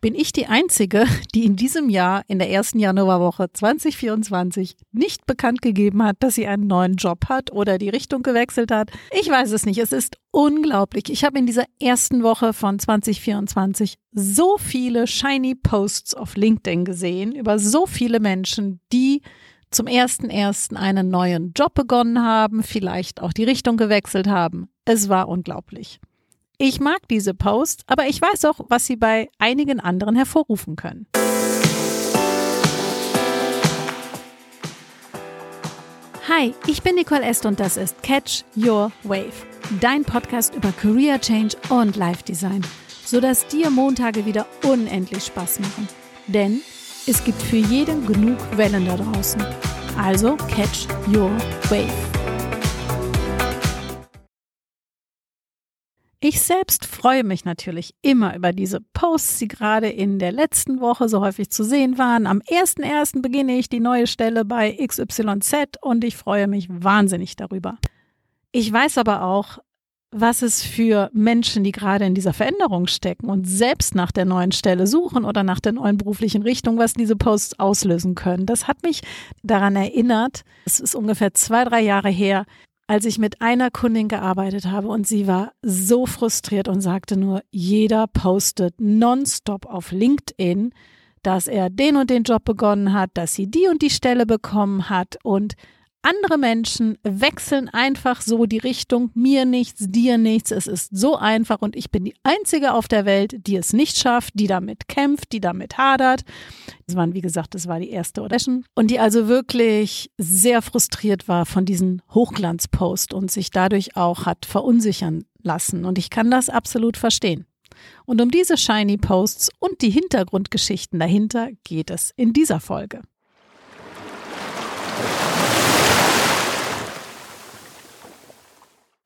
bin ich die Einzige, die in diesem Jahr, in der ersten Januarwoche 2024, nicht bekannt gegeben hat, dass sie einen neuen Job hat oder die Richtung gewechselt hat. Ich weiß es nicht. Es ist unglaublich. Ich habe in dieser ersten Woche von 2024 so viele shiny Posts auf LinkedIn gesehen über so viele Menschen, die zum ersten ersten einen neuen Job begonnen haben, vielleicht auch die Richtung gewechselt haben. Es war unglaublich. Ich mag diese Posts, aber ich weiß auch, was sie bei einigen anderen hervorrufen können. Hi, ich bin Nicole Est und das ist Catch Your Wave, dein Podcast über Career Change und Life Design, sodass dir Montage wieder unendlich Spaß machen. Denn es gibt für jeden genug Wellen da draußen. Also catch your wave. Ich selbst freue mich natürlich immer über diese Posts, die gerade in der letzten Woche so häufig zu sehen waren. Am 1.1. beginne ich die neue Stelle bei XYZ und ich freue mich wahnsinnig darüber. Ich weiß aber auch, was es für Menschen, die gerade in dieser Veränderung stecken und selbst nach der neuen Stelle suchen oder nach der neuen beruflichen Richtung, was diese Posts auslösen können. Das hat mich daran erinnert, es ist ungefähr zwei, drei Jahre her, als ich mit einer Kundin gearbeitet habe und sie war so frustriert und sagte nur, jeder postet nonstop auf LinkedIn, dass er den und den Job begonnen hat, dass sie die und die Stelle bekommen hat und andere Menschen wechseln einfach so die Richtung, mir nichts, dir nichts. Es ist so einfach und ich bin die Einzige auf der Welt, die es nicht schafft, die damit kämpft, die damit hadert. Das waren, wie gesagt, das war die erste Audition und die also wirklich sehr frustriert war von diesem Hochglanzpost und sich dadurch auch hat verunsichern lassen. Und ich kann das absolut verstehen. Und um diese Shiny Posts und die Hintergrundgeschichten dahinter geht es in dieser Folge.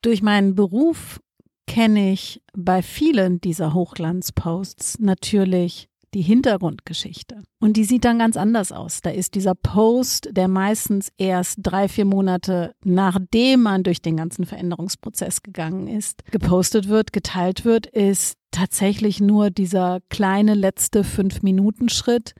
Durch meinen Beruf kenne ich bei vielen dieser Hochglanzposts natürlich die Hintergrundgeschichte. Und die sieht dann ganz anders aus. Da ist dieser Post, der meistens erst drei, vier Monate nachdem man durch den ganzen Veränderungsprozess gegangen ist, gepostet wird, geteilt wird, ist tatsächlich nur dieser kleine letzte Fünf-Minuten-Schritt,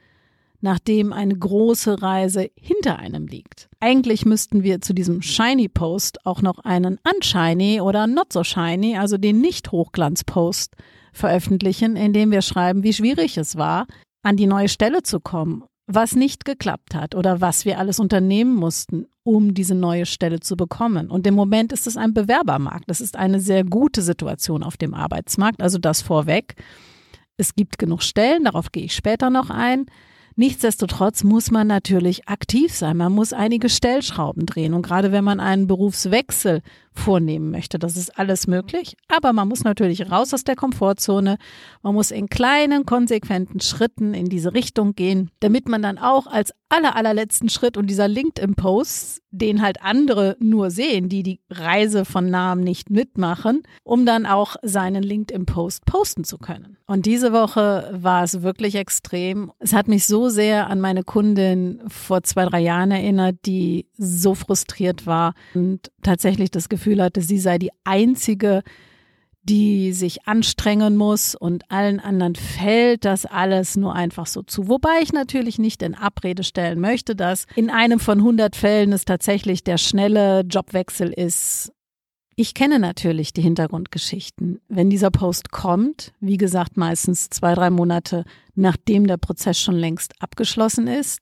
nachdem eine große Reise hinter einem liegt. Eigentlich müssten wir zu diesem Shiny Post auch noch einen Unshiny oder Not so Shiny, also den Nicht-Hochglanz-Post veröffentlichen, in dem wir schreiben, wie schwierig es war, an die neue Stelle zu kommen, was nicht geklappt hat oder was wir alles unternehmen mussten, um diese neue Stelle zu bekommen. Und im Moment ist es ein Bewerbermarkt. Das ist eine sehr gute Situation auf dem Arbeitsmarkt, also das vorweg. Es gibt genug Stellen, darauf gehe ich später noch ein. Nichtsdestotrotz muss man natürlich aktiv sein. Man muss einige Stellschrauben drehen. Und gerade wenn man einen Berufswechsel vornehmen möchte, das ist alles möglich. Aber man muss natürlich raus aus der Komfortzone. Man muss in kleinen, konsequenten Schritten in diese Richtung gehen, damit man dann auch als aller, allerletzten Schritt und dieser LinkedIn-Post, den halt andere nur sehen, die die Reise von Namen nicht mitmachen, um dann auch seinen LinkedIn-Post posten zu können. Und diese Woche war es wirklich extrem. Es hat mich so sehr an meine Kundin vor zwei, drei Jahren erinnert, die so frustriert war und tatsächlich das Gefühl hatte, sie sei die einzige, die sich anstrengen muss und allen anderen fällt das alles nur einfach so zu. Wobei ich natürlich nicht in Abrede stellen möchte, dass in einem von 100 Fällen es tatsächlich der schnelle Jobwechsel ist. Ich kenne natürlich die Hintergrundgeschichten. Wenn dieser Post kommt, wie gesagt, meistens zwei, drei Monate nachdem der Prozess schon längst abgeschlossen ist,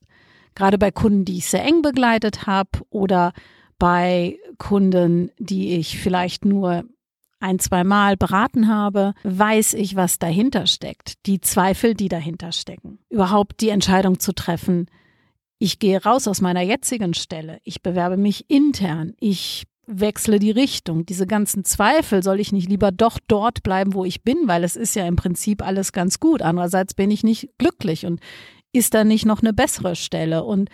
gerade bei Kunden, die ich sehr eng begleitet habe oder bei Kunden, die ich vielleicht nur ein, zwei Mal beraten habe, weiß ich, was dahinter steckt, die Zweifel, die dahinter stecken. Überhaupt die Entscheidung zu treffen, ich gehe raus aus meiner jetzigen Stelle, ich bewerbe mich intern, ich wechsle die Richtung. Diese ganzen Zweifel, soll ich nicht lieber doch dort bleiben, wo ich bin, weil es ist ja im Prinzip alles ganz gut. Andererseits bin ich nicht glücklich und ist da nicht noch eine bessere Stelle und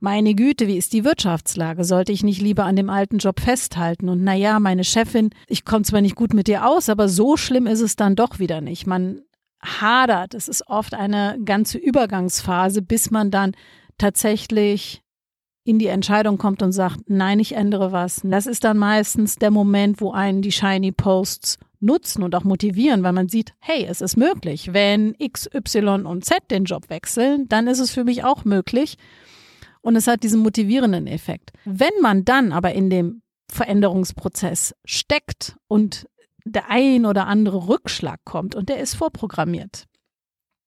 meine Güte, wie ist die Wirtschaftslage? Sollte ich nicht lieber an dem alten Job festhalten? Und naja, meine Chefin, ich komme zwar nicht gut mit dir aus, aber so schlimm ist es dann doch wieder nicht. Man hadert. Es ist oft eine ganze Übergangsphase, bis man dann tatsächlich in die Entscheidung kommt und sagt, nein, ich ändere was. Das ist dann meistens der Moment, wo einen die Shiny Posts nutzen und auch motivieren, weil man sieht, hey, es ist möglich. Wenn X, Y und Z den Job wechseln, dann ist es für mich auch möglich. Und es hat diesen motivierenden Effekt. Wenn man dann aber in dem Veränderungsprozess steckt und der ein oder andere Rückschlag kommt und der ist vorprogrammiert,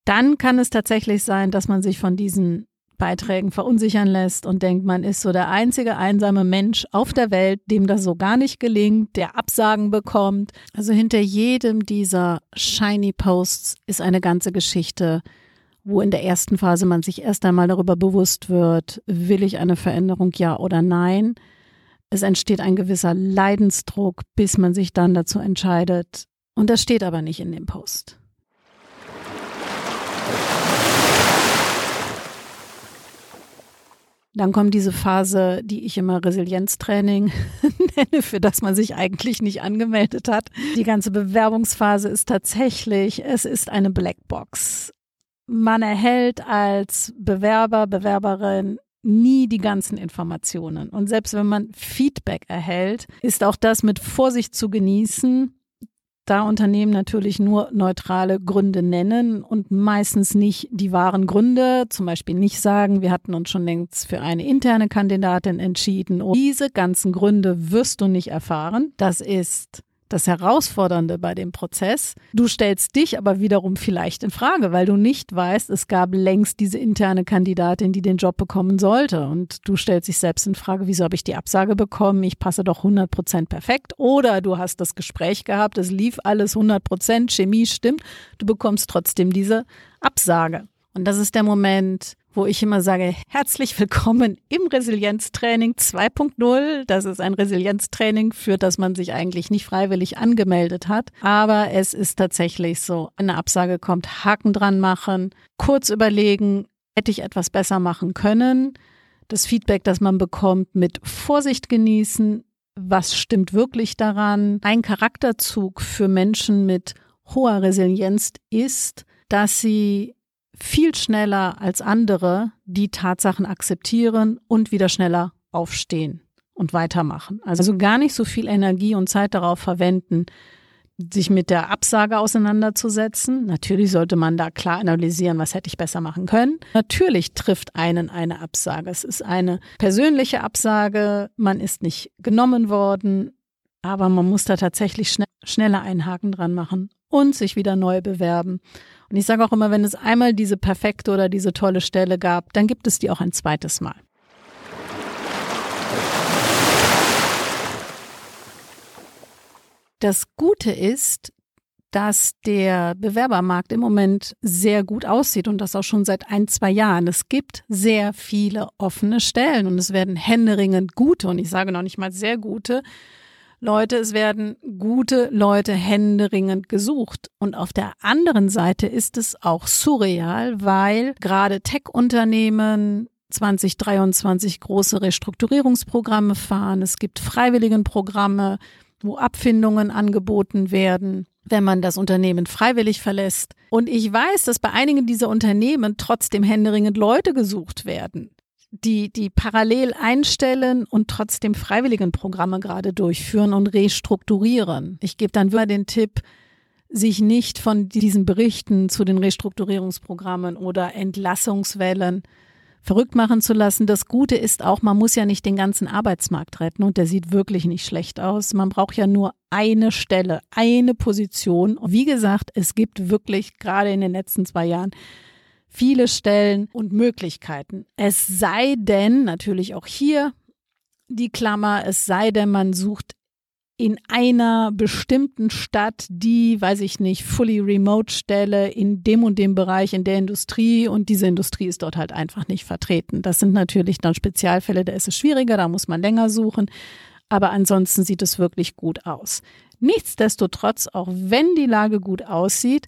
dann kann es tatsächlich sein, dass man sich von diesen Beiträgen verunsichern lässt und denkt, man ist so der einzige einsame Mensch auf der Welt, dem das so gar nicht gelingt, der Absagen bekommt. Also hinter jedem dieser Shiny Posts ist eine ganze Geschichte, wo in der ersten Phase man sich erst einmal darüber bewusst wird, will ich eine Veränderung, ja oder nein. Es entsteht ein gewisser Leidensdruck, bis man sich dann dazu entscheidet. Und das steht aber nicht in dem Post. Dann kommt diese Phase, die ich immer Resilienztraining nenne, für das man sich eigentlich nicht angemeldet hat. Die ganze Bewerbungsphase ist tatsächlich, es ist eine Blackbox. Man erhält als Bewerber, Bewerberin nie die ganzen Informationen. Und selbst wenn man Feedback erhält, ist auch das mit Vorsicht zu genießen, da Unternehmen natürlich nur neutrale Gründe nennen und meistens nicht die wahren Gründe, zum Beispiel nicht sagen, wir hatten uns schon längst für eine interne Kandidatin entschieden. Und diese ganzen Gründe wirst du nicht erfahren. Das ist das Herausfordernde bei dem Prozess. Du stellst dich aber wiederum vielleicht in Frage, weil du nicht weißt, es gab längst diese interne Kandidatin, die den Job bekommen sollte. Und du stellst dich selbst in Frage, wieso habe ich die Absage bekommen? Ich passe doch 100 Prozent perfekt. Oder du hast das Gespräch gehabt, es lief alles 100 Prozent, Chemie stimmt. Du bekommst trotzdem diese Absage. Und das ist der Moment, wo ich immer sage, herzlich willkommen im Resilienztraining 2.0. Das ist ein Resilienztraining, für das man sich eigentlich nicht freiwillig angemeldet hat. Aber es ist tatsächlich so, eine Absage kommt, Haken dran machen, kurz überlegen, hätte ich etwas besser machen können. Das Feedback, das man bekommt, mit Vorsicht genießen. Was stimmt wirklich daran? Ein Charakterzug für Menschen mit hoher Resilienz ist, dass sie viel schneller als andere die Tatsachen akzeptieren und wieder schneller aufstehen und weitermachen. Also gar nicht so viel Energie und Zeit darauf verwenden, sich mit der Absage auseinanderzusetzen. Natürlich sollte man da klar analysieren, was hätte ich besser machen können. Natürlich trifft einen eine Absage. Es ist eine persönliche Absage. Man ist nicht genommen worden, aber man muss da tatsächlich schnell, schneller einen Haken dran machen und sich wieder neu bewerben. Und ich sage auch immer, wenn es einmal diese perfekte oder diese tolle Stelle gab, dann gibt es die auch ein zweites Mal. Das Gute ist, dass der Bewerbermarkt im Moment sehr gut aussieht und das auch schon seit ein, zwei Jahren. Es gibt sehr viele offene Stellen und es werden händeringend gute, und ich sage noch nicht mal sehr gute, Leute, es werden gute Leute händeringend gesucht. Und auf der anderen Seite ist es auch surreal, weil gerade Tech-Unternehmen 2023 große Restrukturierungsprogramme fahren. Es gibt Freiwilligenprogramme, wo Abfindungen angeboten werden, wenn man das Unternehmen freiwillig verlässt. Und ich weiß, dass bei einigen dieser Unternehmen trotzdem händeringend Leute gesucht werden die, die parallel einstellen und trotzdem Freiwilligenprogramme gerade durchführen und restrukturieren. Ich gebe dann wieder den Tipp, sich nicht von diesen Berichten zu den Restrukturierungsprogrammen oder Entlassungswellen verrückt machen zu lassen. Das Gute ist auch, man muss ja nicht den ganzen Arbeitsmarkt retten und der sieht wirklich nicht schlecht aus. Man braucht ja nur eine Stelle, eine Position. Und wie gesagt, es gibt wirklich gerade in den letzten zwei Jahren viele Stellen und Möglichkeiten. Es sei denn, natürlich auch hier die Klammer, es sei denn, man sucht in einer bestimmten Stadt die, weiß ich nicht, fully remote Stelle in dem und dem Bereich in der Industrie und diese Industrie ist dort halt einfach nicht vertreten. Das sind natürlich dann Spezialfälle, da ist es schwieriger, da muss man länger suchen. Aber ansonsten sieht es wirklich gut aus. Nichtsdestotrotz, auch wenn die Lage gut aussieht,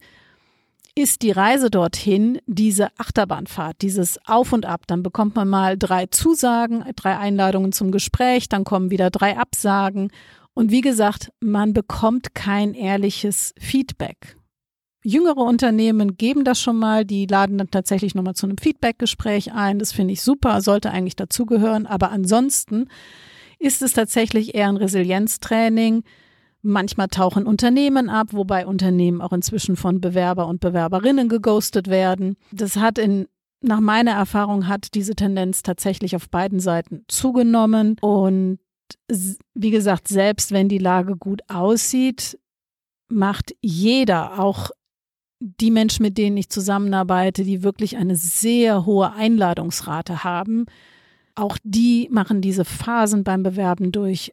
ist die Reise dorthin diese Achterbahnfahrt, dieses Auf und Ab. Dann bekommt man mal drei Zusagen, drei Einladungen zum Gespräch, dann kommen wieder drei Absagen. Und wie gesagt, man bekommt kein ehrliches Feedback. Jüngere Unternehmen geben das schon mal, die laden dann tatsächlich nochmal zu einem Feedbackgespräch ein. Das finde ich super, sollte eigentlich dazugehören. Aber ansonsten ist es tatsächlich eher ein Resilienztraining, Manchmal tauchen Unternehmen ab, wobei Unternehmen auch inzwischen von Bewerber und Bewerberinnen geghostet werden. Das hat in nach meiner Erfahrung hat diese Tendenz tatsächlich auf beiden Seiten zugenommen. Und wie gesagt, selbst wenn die Lage gut aussieht, macht jeder, auch die Menschen, mit denen ich zusammenarbeite, die wirklich eine sehr hohe Einladungsrate haben, auch die machen diese Phasen beim Bewerben durch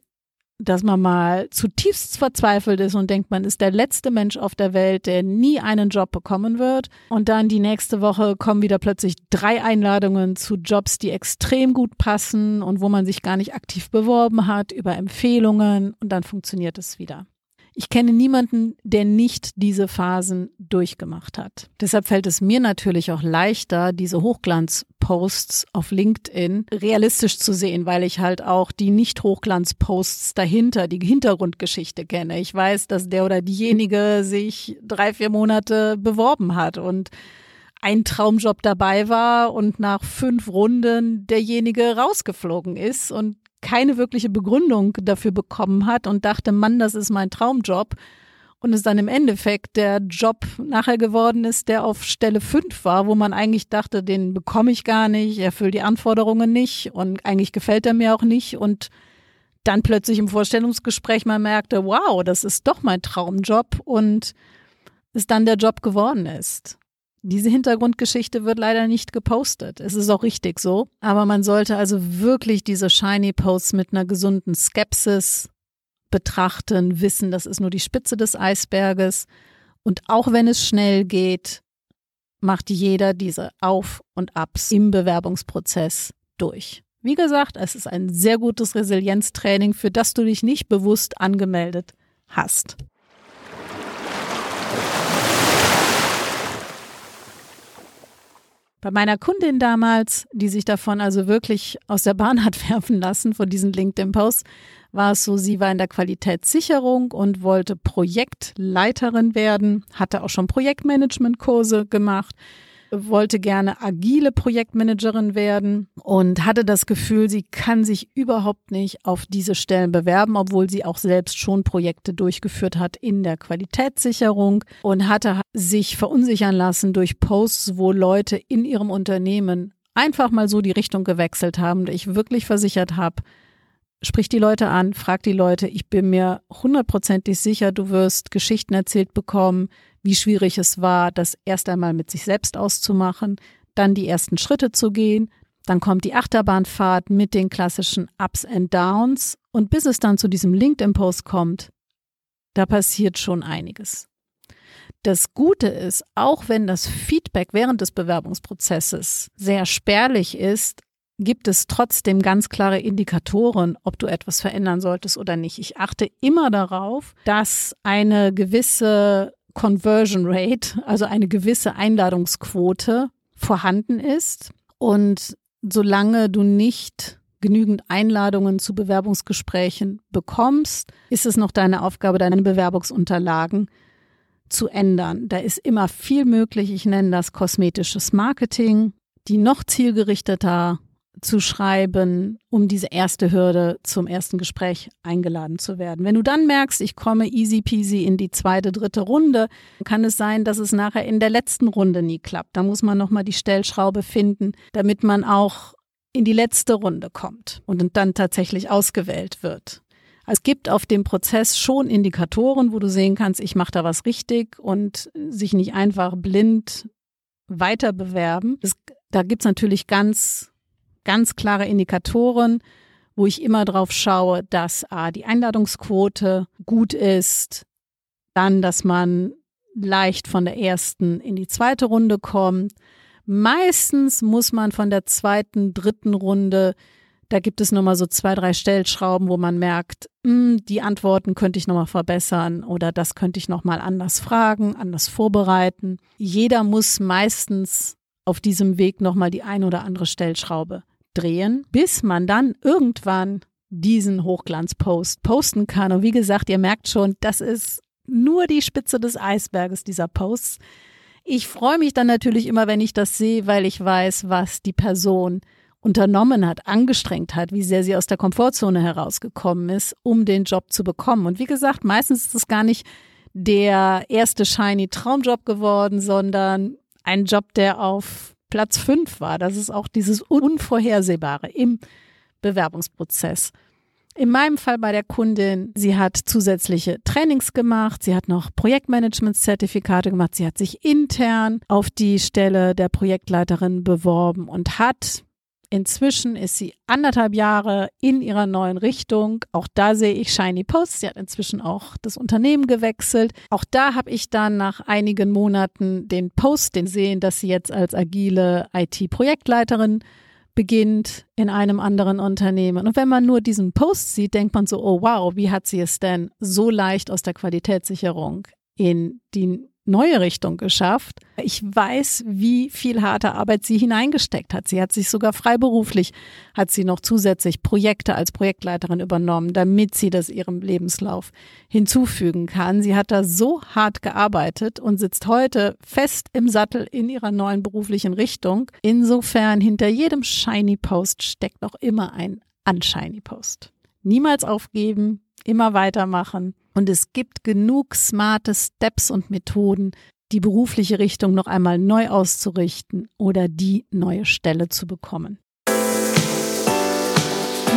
dass man mal zutiefst verzweifelt ist und denkt, man ist der letzte Mensch auf der Welt, der nie einen Job bekommen wird. Und dann die nächste Woche kommen wieder plötzlich drei Einladungen zu Jobs, die extrem gut passen und wo man sich gar nicht aktiv beworben hat, über Empfehlungen und dann funktioniert es wieder. Ich kenne niemanden, der nicht diese Phasen durchgemacht hat. Deshalb fällt es mir natürlich auch leichter, diese Hochglanzposts auf LinkedIn realistisch zu sehen, weil ich halt auch die Nicht-Hochglanzposts dahinter, die Hintergrundgeschichte kenne. Ich weiß, dass der oder diejenige sich drei, vier Monate beworben hat und ein Traumjob dabei war und nach fünf Runden derjenige rausgeflogen ist und keine wirkliche Begründung dafür bekommen hat und dachte, Mann, das ist mein Traumjob. Und es dann im Endeffekt der Job nachher geworden ist, der auf Stelle 5 war, wo man eigentlich dachte, den bekomme ich gar nicht, er erfüllt die Anforderungen nicht und eigentlich gefällt er mir auch nicht. Und dann plötzlich im Vorstellungsgespräch man merkte, wow, das ist doch mein Traumjob und es dann der Job geworden ist. Diese Hintergrundgeschichte wird leider nicht gepostet. Es ist auch richtig so. Aber man sollte also wirklich diese Shiny Posts mit einer gesunden Skepsis betrachten, wissen, das ist nur die Spitze des Eisberges. Und auch wenn es schnell geht, macht jeder diese Auf und Abs im Bewerbungsprozess durch. Wie gesagt, es ist ein sehr gutes Resilienztraining, für das du dich nicht bewusst angemeldet hast. Bei meiner Kundin damals, die sich davon also wirklich aus der Bahn hat werfen lassen, von diesen LinkedIn-Posts, war es so, sie war in der Qualitätssicherung und wollte Projektleiterin werden, hatte auch schon Projektmanagement-Kurse gemacht wollte gerne agile Projektmanagerin werden und hatte das Gefühl, sie kann sich überhaupt nicht auf diese Stellen bewerben, obwohl sie auch selbst schon Projekte durchgeführt hat in der Qualitätssicherung und hatte sich verunsichern lassen durch Posts, wo Leute in ihrem Unternehmen einfach mal so die Richtung gewechselt haben und ich wirklich versichert habe, sprich die Leute an, frag die Leute, ich bin mir hundertprozentig sicher, du wirst Geschichten erzählt bekommen, wie schwierig es war, das erst einmal mit sich selbst auszumachen, dann die ersten Schritte zu gehen, dann kommt die Achterbahnfahrt mit den klassischen Ups and Downs und bis es dann zu diesem LinkedIn-Post kommt, da passiert schon einiges. Das Gute ist, auch wenn das Feedback während des Bewerbungsprozesses sehr spärlich ist, gibt es trotzdem ganz klare Indikatoren, ob du etwas verändern solltest oder nicht. Ich achte immer darauf, dass eine gewisse Conversion Rate, also eine gewisse Einladungsquote vorhanden ist. Und solange du nicht genügend Einladungen zu Bewerbungsgesprächen bekommst, ist es noch deine Aufgabe, deine Bewerbungsunterlagen zu ändern. Da ist immer viel möglich. Ich nenne das kosmetisches Marketing, die noch zielgerichteter zu schreiben, um diese erste Hürde zum ersten Gespräch eingeladen zu werden. Wenn du dann merkst, ich komme easy peasy in die zweite, dritte Runde, kann es sein, dass es nachher in der letzten Runde nie klappt. Da muss man nochmal die Stellschraube finden, damit man auch in die letzte Runde kommt und dann tatsächlich ausgewählt wird. Es gibt auf dem Prozess schon Indikatoren, wo du sehen kannst, ich mache da was richtig und sich nicht einfach blind weiter bewerben. Das, da gibt's natürlich ganz ganz klare Indikatoren, wo ich immer drauf schaue, dass A, die Einladungsquote gut ist, dann, dass man leicht von der ersten in die zweite Runde kommt. Meistens muss man von der zweiten, dritten Runde, da gibt es nochmal so zwei, drei Stellschrauben, wo man merkt, mh, hm, die Antworten könnte ich nochmal verbessern oder das könnte ich nochmal anders fragen, anders vorbereiten. Jeder muss meistens auf diesem Weg nochmal die ein oder andere Stellschraube drehen, bis man dann irgendwann diesen Hochglanzpost posten kann. Und wie gesagt, ihr merkt schon, das ist nur die Spitze des Eisberges dieser Posts. Ich freue mich dann natürlich immer, wenn ich das sehe, weil ich weiß, was die Person unternommen hat, angestrengt hat, wie sehr sie aus der Komfortzone herausgekommen ist, um den Job zu bekommen. Und wie gesagt, meistens ist es gar nicht der erste shiny Traumjob geworden, sondern ein Job, der auf Platz fünf war. Das ist auch dieses Unvorhersehbare im Bewerbungsprozess. In meinem Fall bei der Kundin, sie hat zusätzliche Trainings gemacht, sie hat noch Projektmanagement-Zertifikate gemacht, sie hat sich intern auf die Stelle der Projektleiterin beworben und hat Inzwischen ist sie anderthalb Jahre in ihrer neuen Richtung. Auch da sehe ich Shiny Posts. Sie hat inzwischen auch das Unternehmen gewechselt. Auch da habe ich dann nach einigen Monaten den Post, den sehen, dass sie jetzt als agile IT-Projektleiterin beginnt in einem anderen Unternehmen. Und wenn man nur diesen Post sieht, denkt man so, oh wow, wie hat sie es denn so leicht aus der Qualitätssicherung in die neue Richtung geschafft. Ich weiß, wie viel harte Arbeit sie hineingesteckt hat. Sie hat sich sogar freiberuflich, hat sie noch zusätzlich Projekte als Projektleiterin übernommen, damit sie das ihrem Lebenslauf hinzufügen kann. Sie hat da so hart gearbeitet und sitzt heute fest im Sattel in ihrer neuen beruflichen Richtung. Insofern hinter jedem Shiny Post steckt noch immer ein Unshiny Post. Niemals aufgeben, immer weitermachen und es gibt genug smarte Steps und Methoden, die berufliche Richtung noch einmal neu auszurichten oder die neue Stelle zu bekommen.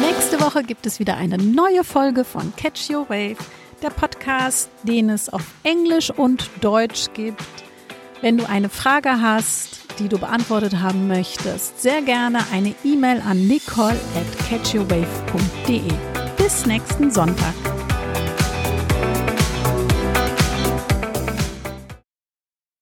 Nächste Woche gibt es wieder eine neue Folge von Catch Your Wave, der Podcast, den es auf Englisch und Deutsch gibt. Wenn du eine Frage hast, die du beantwortet haben möchtest, sehr gerne eine E-Mail an nicole at catchyourwave.de. Bis nächsten Sonntag.